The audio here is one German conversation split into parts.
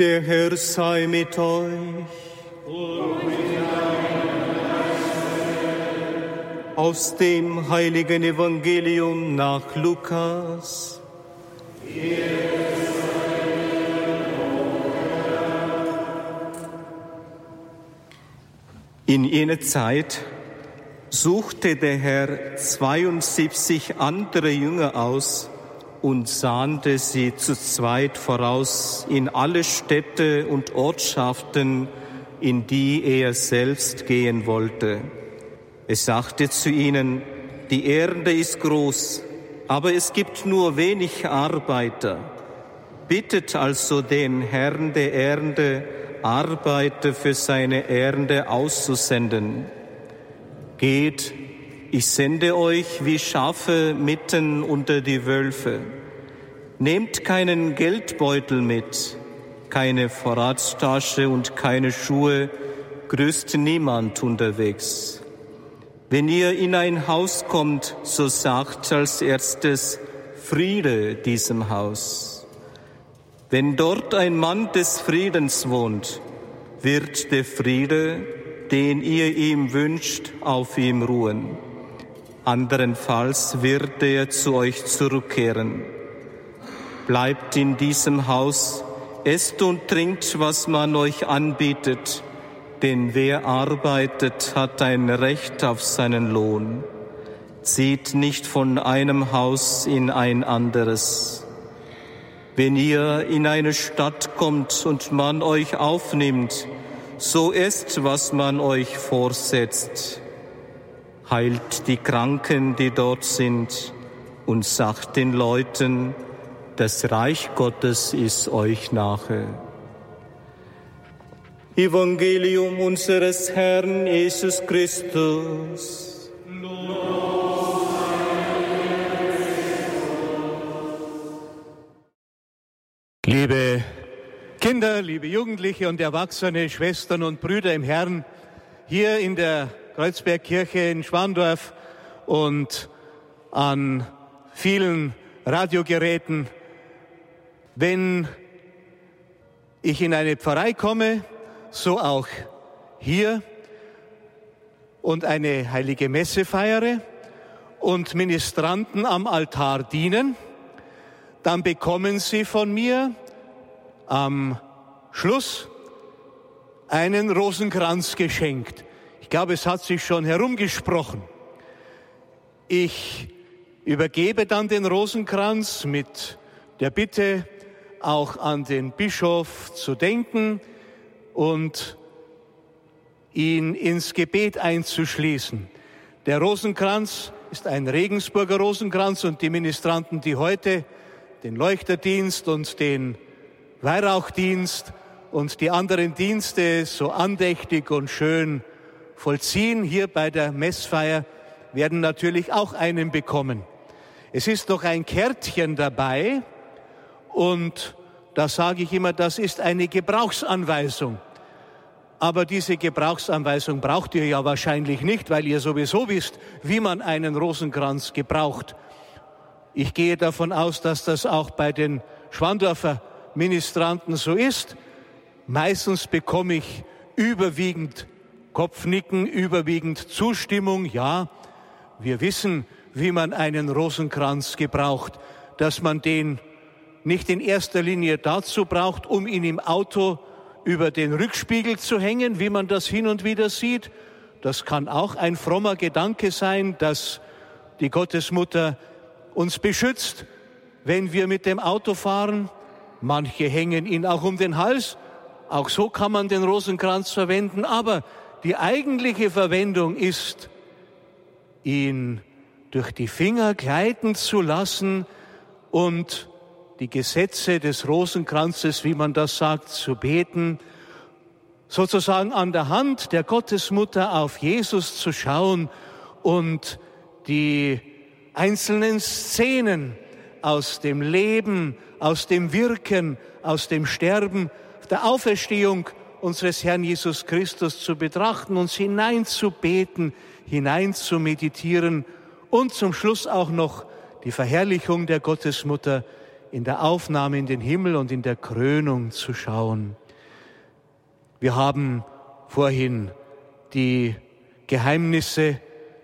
Der Herr sei mit euch. Aus dem heiligen Evangelium nach Lukas. In jener Zeit suchte der Herr 72 andere Jünger aus, und sandte sie zu zweit voraus in alle Städte und Ortschaften, in die er selbst gehen wollte. Er sagte zu ihnen, die Ernte ist groß, aber es gibt nur wenig Arbeiter. Bittet also den Herrn der Ernte, Arbeiter für seine Ernte auszusenden. Geht ich sende euch wie Schafe mitten unter die Wölfe. Nehmt keinen Geldbeutel mit, keine Vorratstasche und keine Schuhe, grüßt niemand unterwegs. Wenn ihr in ein Haus kommt, so sagt als erstes Friede diesem Haus. Wenn dort ein Mann des Friedens wohnt, wird der Friede, den ihr ihm wünscht, auf ihm ruhen anderenfalls wird er zu euch zurückkehren. Bleibt in diesem Haus, esst und trinkt, was man euch anbietet, denn wer arbeitet, hat ein Recht auf seinen Lohn. Zieht nicht von einem Haus in ein anderes. Wenn ihr in eine Stadt kommt und man euch aufnimmt, so esst, was man euch vorsetzt heilt die Kranken, die dort sind, und sagt den Leuten, das Reich Gottes ist euch nahe. Evangelium unseres Herrn Jesus Christus. Liebe Kinder, liebe Jugendliche und Erwachsene, Schwestern und Brüder im Herrn, hier in der Kreuzbergkirche in Schwandorf und an vielen Radiogeräten. Wenn ich in eine Pfarrei komme, so auch hier und eine heilige Messe feiere und Ministranten am Altar dienen, dann bekommen sie von mir am Schluss einen Rosenkranz geschenkt. Ich glaube, es hat sich schon herumgesprochen. Ich übergebe dann den Rosenkranz mit der Bitte, auch an den Bischof zu denken und ihn ins Gebet einzuschließen. Der Rosenkranz ist ein Regensburger Rosenkranz und die Ministranten, die heute den Leuchterdienst und den Weihrauchdienst und die anderen Dienste so andächtig und schön vollziehen hier bei der Messfeier, werden natürlich auch einen bekommen. Es ist noch ein Kärtchen dabei und da sage ich immer, das ist eine Gebrauchsanweisung. Aber diese Gebrauchsanweisung braucht ihr ja wahrscheinlich nicht, weil ihr sowieso wisst, wie man einen Rosenkranz gebraucht. Ich gehe davon aus, dass das auch bei den Schwandorfer Ministranten so ist. Meistens bekomme ich überwiegend Kopfnicken, überwiegend Zustimmung. Ja, wir wissen, wie man einen Rosenkranz gebraucht, dass man den nicht in erster Linie dazu braucht, um ihn im Auto über den Rückspiegel zu hängen, wie man das hin und wieder sieht. Das kann auch ein frommer Gedanke sein, dass die Gottesmutter uns beschützt, wenn wir mit dem Auto fahren. Manche hängen ihn auch um den Hals. Auch so kann man den Rosenkranz verwenden. Aber die eigentliche Verwendung ist, ihn durch die Finger gleiten zu lassen und die Gesetze des Rosenkranzes, wie man das sagt, zu beten, sozusagen an der Hand der Gottesmutter auf Jesus zu schauen und die einzelnen Szenen aus dem Leben, aus dem Wirken, aus dem Sterben, der Auferstehung unseres Herrn Jesus Christus zu betrachten, uns hineinzubeten, hineinzumeditieren und zum Schluss auch noch die Verherrlichung der Gottesmutter in der Aufnahme in den Himmel und in der Krönung zu schauen. Wir haben vorhin die Geheimnisse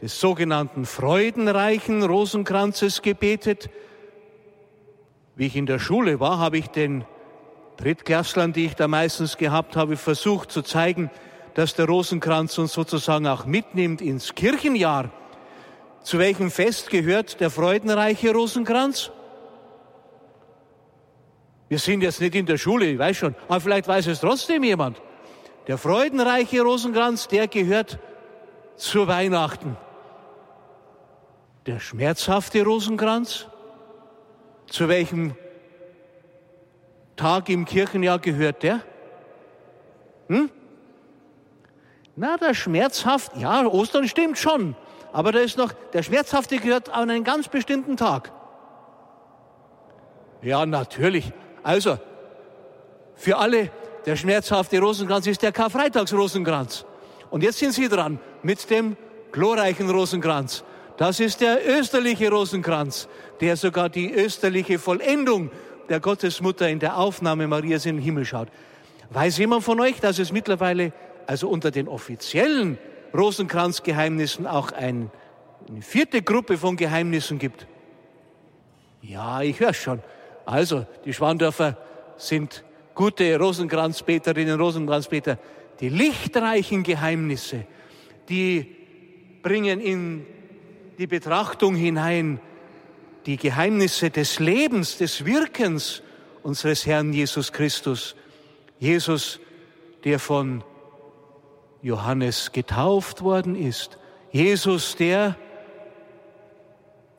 des sogenannten freudenreichen Rosenkranzes gebetet. Wie ich in der Schule war, habe ich den Drittklasslern, die ich da meistens gehabt habe, versucht zu zeigen, dass der Rosenkranz uns sozusagen auch mitnimmt ins Kirchenjahr. Zu welchem Fest gehört der freudenreiche Rosenkranz? Wir sind jetzt nicht in der Schule, ich weiß schon, aber vielleicht weiß es trotzdem jemand. Der freudenreiche Rosenkranz, der gehört zu Weihnachten. Der schmerzhafte Rosenkranz, zu welchem Tag im Kirchenjahr gehört der? Hm? Na, der schmerzhaft, ja, Ostern stimmt schon, aber da ist noch, der schmerzhafte gehört an einen ganz bestimmten Tag. Ja, natürlich. Also, für alle, der schmerzhafte Rosenkranz ist der Karfreitagsrosenkranz. Und jetzt sind Sie dran mit dem glorreichen Rosenkranz. Das ist der österliche Rosenkranz, der sogar die österliche Vollendung der Gottesmutter in der Aufnahme Marias in den Himmel schaut. Weiß jemand von euch, dass es mittlerweile, also unter den offiziellen Rosenkranzgeheimnissen, auch ein, eine vierte Gruppe von Geheimnissen gibt? Ja, ich höre schon. Also, die Schwandorfer sind gute Rosenkranzbeterinnen, Rosenkranzbeter. Die lichtreichen Geheimnisse, die bringen in die Betrachtung hinein die Geheimnisse des Lebens, des Wirkens unseres Herrn Jesus Christus. Jesus, der von Johannes getauft worden ist. Jesus, der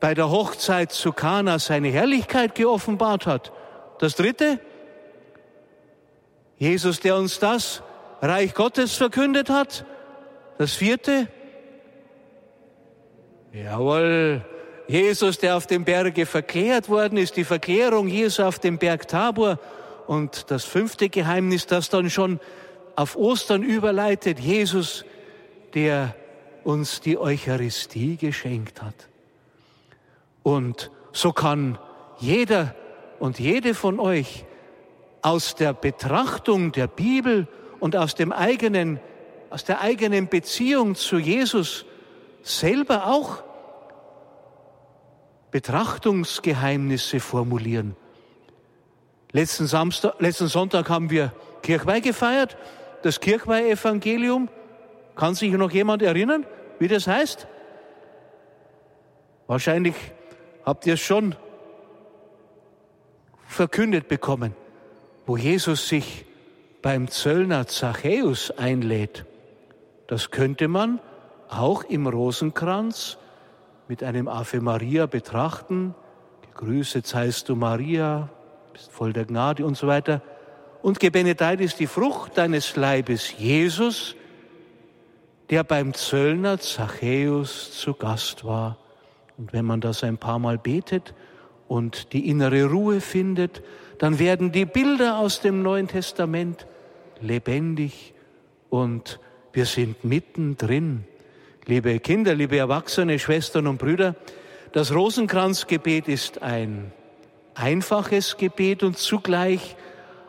bei der Hochzeit zu Kana seine Herrlichkeit geoffenbart hat. Das dritte, Jesus, der uns das Reich Gottes verkündet hat. Das vierte, jawohl, Jesus, der auf dem Berge verklärt worden ist, die Verklärung Jesu auf dem Berg Tabor. Und das fünfte Geheimnis, das dann schon auf Ostern überleitet, Jesus, der uns die Eucharistie geschenkt hat. Und so kann jeder und jede von euch aus der Betrachtung der Bibel und aus dem eigenen, aus der eigenen Beziehung zu Jesus selber auch Betrachtungsgeheimnisse formulieren. Letzten, Samstag, letzten Sonntag haben wir Kirchweih gefeiert, das Kirchweih-Evangelium. Kann sich noch jemand erinnern, wie das heißt? Wahrscheinlich habt ihr es schon verkündet bekommen, wo Jesus sich beim Zöllner Zachäus einlädt. Das könnte man auch im Rosenkranz mit einem Ave Maria betrachten. Gegrüßet seist du Maria, bist voll der Gnade und so weiter. Und gebenedeit ist die Frucht deines Leibes, Jesus, der beim Zöllner Zachäus zu Gast war. Und wenn man das ein paar Mal betet und die innere Ruhe findet, dann werden die Bilder aus dem Neuen Testament lebendig und wir sind mittendrin. Liebe Kinder, liebe Erwachsene, Schwestern und Brüder, das Rosenkranzgebet ist ein einfaches Gebet und zugleich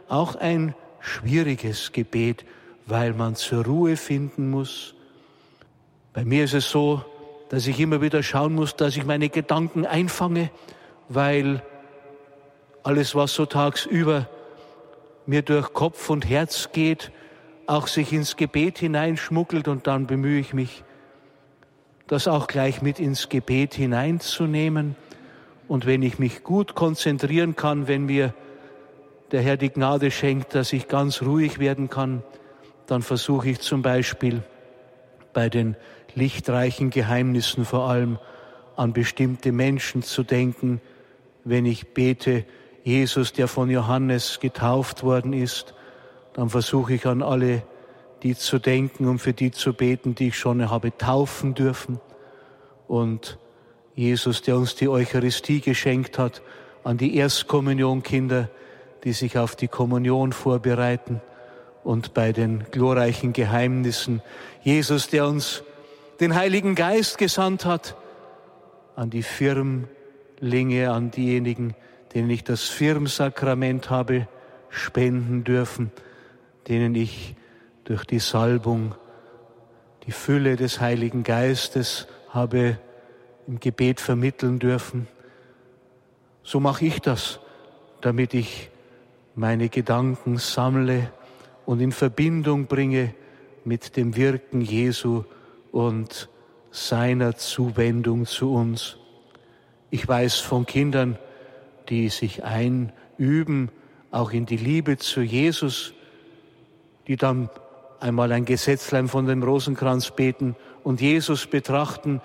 auch ein schwieriges Gebet, weil man zur Ruhe finden muss. Bei mir ist es so, dass ich immer wieder schauen muss, dass ich meine Gedanken einfange, weil alles, was so tagsüber mir durch Kopf und Herz geht, auch sich ins Gebet hineinschmuggelt und dann bemühe ich mich, das auch gleich mit ins Gebet hineinzunehmen. Und wenn ich mich gut konzentrieren kann, wenn mir der Herr die Gnade schenkt, dass ich ganz ruhig werden kann, dann versuche ich zum Beispiel bei den lichtreichen Geheimnissen vor allem an bestimmte Menschen zu denken, wenn ich bete, Jesus, der von Johannes getauft worden ist, dann versuche ich an alle die zu denken und für die zu beten, die ich schon habe taufen dürfen. Und Jesus, der uns die Eucharistie geschenkt hat, an die Erstkommunionkinder, die sich auf die Kommunion vorbereiten und bei den glorreichen Geheimnissen. Jesus, der uns den Heiligen Geist gesandt hat, an die Firmlinge, an diejenigen, denen ich das Firmsakrament habe spenden dürfen, denen ich durch die Salbung die Fülle des Heiligen Geistes habe im Gebet vermitteln dürfen. So mache ich das, damit ich meine Gedanken sammle und in Verbindung bringe mit dem Wirken Jesu und seiner Zuwendung zu uns. Ich weiß von Kindern, die sich einüben, auch in die Liebe zu Jesus, die dann einmal ein Gesetzlein von dem Rosenkranz beten und Jesus betrachten,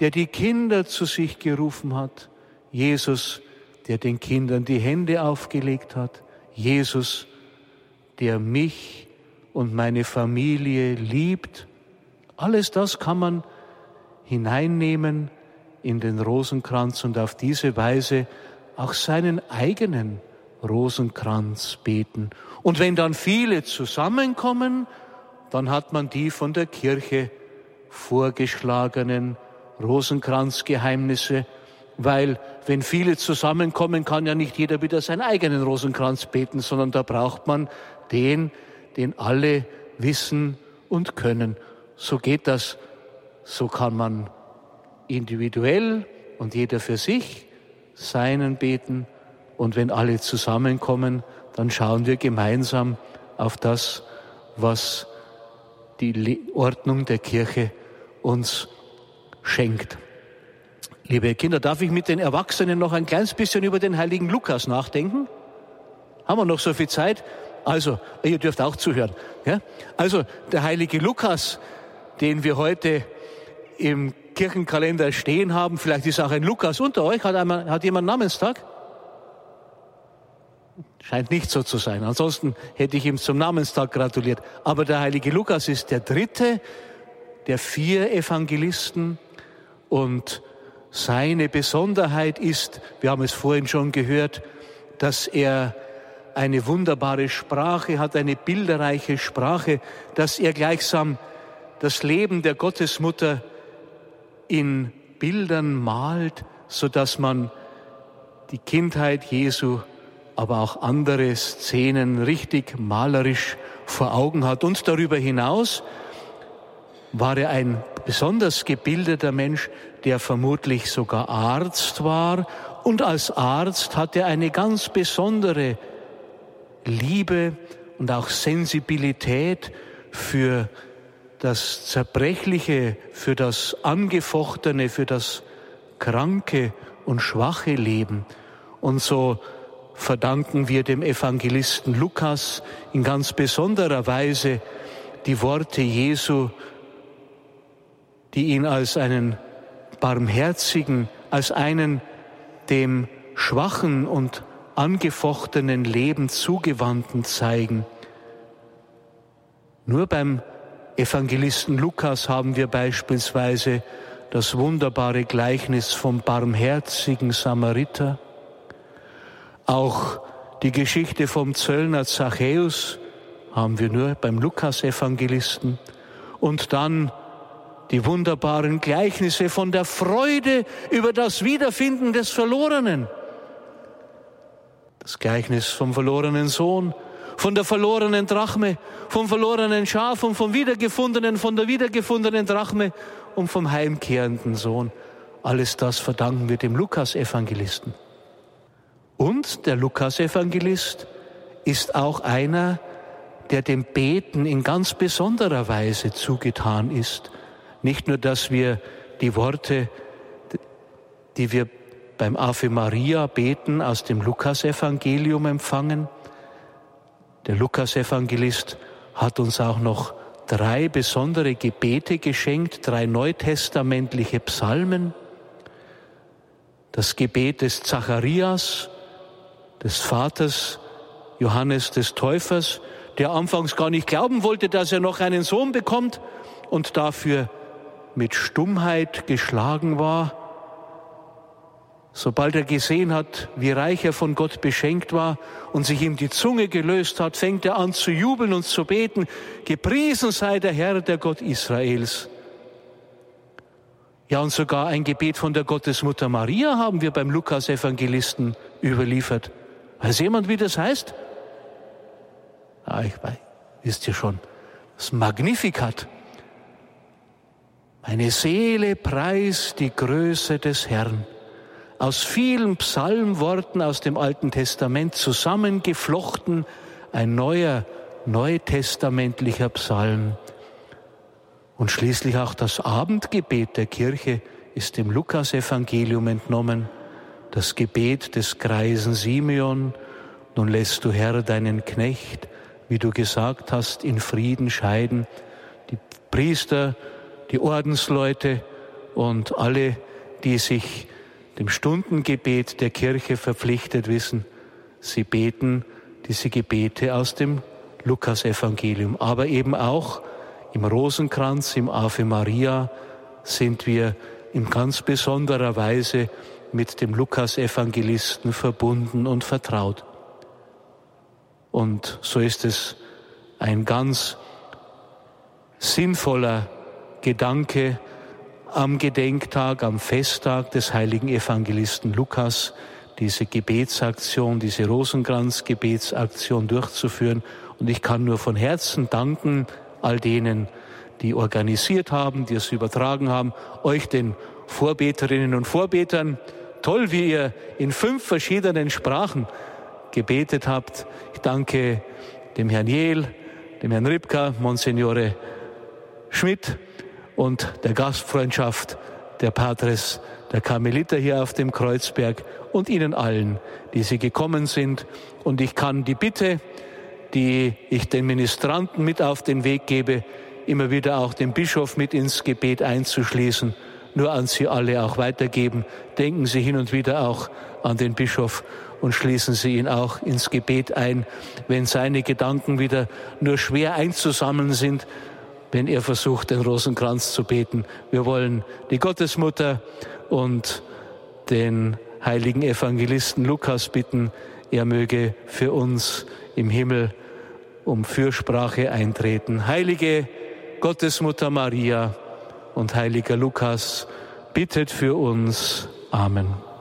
der die Kinder zu sich gerufen hat. Jesus, der den Kindern die Hände aufgelegt hat. Jesus, der mich und meine Familie liebt. Alles das kann man hineinnehmen in den Rosenkranz und auf diese Weise auch seinen eigenen Rosenkranz beten. Und wenn dann viele zusammenkommen, dann hat man die von der Kirche vorgeschlagenen Rosenkranzgeheimnisse, weil wenn viele zusammenkommen, kann ja nicht jeder wieder seinen eigenen Rosenkranz beten, sondern da braucht man den, den alle wissen und können. So geht das, so kann man individuell und jeder für sich seinen beten und wenn alle zusammenkommen, dann schauen wir gemeinsam auf das, was die Ordnung der Kirche uns schenkt. Liebe Kinder, darf ich mit den Erwachsenen noch ein kleines bisschen über den heiligen Lukas nachdenken? Haben wir noch so viel Zeit? Also, ihr dürft auch zuhören. Ja? Also, der heilige Lukas, den wir heute im Kirchenkalender stehen haben, vielleicht ist auch ein Lukas unter euch, hat, einmal, hat jemand Namenstag? Scheint nicht so zu sein. Ansonsten hätte ich ihm zum Namenstag gratuliert. Aber der heilige Lukas ist der dritte der vier Evangelisten und seine Besonderheit ist, wir haben es vorhin schon gehört, dass er eine wunderbare Sprache hat, eine bilderreiche Sprache, dass er gleichsam das Leben der Gottesmutter in Bildern malt, so dass man die Kindheit Jesu aber auch andere Szenen richtig malerisch vor Augen hat. Und darüber hinaus war er ein besonders gebildeter Mensch, der vermutlich sogar Arzt war. Und als Arzt hat er eine ganz besondere Liebe und auch Sensibilität für das Zerbrechliche, für das Angefochtene, für das kranke und schwache Leben. Und so verdanken wir dem Evangelisten Lukas in ganz besonderer Weise die Worte Jesu, die ihn als einen barmherzigen, als einen dem schwachen und angefochtenen Leben zugewandten zeigen. Nur beim Evangelisten Lukas haben wir beispielsweise das wunderbare Gleichnis vom barmherzigen Samariter, auch die Geschichte vom Zöllner Zachäus haben wir nur beim Lukas-Evangelisten und dann die wunderbaren Gleichnisse von der Freude über das Wiederfinden des Verlorenen. Das Gleichnis vom verlorenen Sohn, von der verlorenen Drachme, vom verlorenen Schaf und vom wiedergefundenen, von der wiedergefundenen Drachme und vom heimkehrenden Sohn. Alles das verdanken wir dem Lukas-Evangelisten. Und der Lukas-Evangelist ist auch einer, der dem Beten in ganz besonderer Weise zugetan ist. Nicht nur, dass wir die Worte, die wir beim Ave Maria beten, aus dem Lukasevangelium empfangen. Der Lukasevangelist hat uns auch noch drei besondere Gebete geschenkt, drei neutestamentliche Psalmen. Das Gebet des Zacharias, des Vaters Johannes des Täufers, der anfangs gar nicht glauben wollte, dass er noch einen Sohn bekommt und dafür mit Stummheit geschlagen war. Sobald er gesehen hat, wie reich er von Gott beschenkt war und sich ihm die Zunge gelöst hat, fängt er an zu jubeln und zu beten, gepriesen sei der Herr, der Gott Israels. Ja, und sogar ein Gebet von der Gottesmutter Maria haben wir beim Lukas-Evangelisten überliefert. Weiß jemand, wie das heißt? Ah, ich weiß, wisst ihr schon. Das Magnificat. Meine Seele preist die Größe des Herrn. Aus vielen Psalmworten aus dem Alten Testament zusammengeflochten ein neuer, neutestamentlicher Psalm. Und schließlich auch das Abendgebet der Kirche ist dem Lukasevangelium entnommen. Das Gebet des greisen Simeon. Nun lässt du Herr deinen Knecht, wie du gesagt hast, in Frieden scheiden. Die Priester, die Ordensleute und alle, die sich dem Stundengebet der Kirche verpflichtet wissen, sie beten diese Gebete aus dem Lukasevangelium, aber eben auch im Rosenkranz, im Ave Maria sind wir in ganz besonderer Weise mit dem Lukas-Evangelisten verbunden und vertraut. Und so ist es ein ganz sinnvoller Gedanke am Gedenktag, am Festtag des heiligen Evangelisten Lukas, diese Gebetsaktion, diese Rosenkranz-Gebetsaktion durchzuführen. Und ich kann nur von Herzen danken all denen, die organisiert haben, die es übertragen haben, euch den Vorbeterinnen und Vorbetern. Toll, wie ihr in fünf verschiedenen Sprachen gebetet habt. Ich danke dem Herrn Jehl, dem Herrn Ripka, Monsignore Schmidt und der Gastfreundschaft der Patres der Karmeliter hier auf dem Kreuzberg und Ihnen allen, die Sie gekommen sind. Und ich kann die Bitte, die ich den Ministranten mit auf den Weg gebe, immer wieder auch den Bischof mit ins Gebet einzuschließen, nur an Sie alle auch weitergeben. Denken Sie hin und wieder auch an den Bischof und schließen Sie ihn auch ins Gebet ein, wenn seine Gedanken wieder nur schwer einzusammeln sind, wenn er versucht, den Rosenkranz zu beten. Wir wollen die Gottesmutter und den heiligen Evangelisten Lukas bitten, er möge für uns im Himmel um Fürsprache eintreten. Heilige Gottesmutter Maria und heiliger Lukas, bittet für uns. Amen.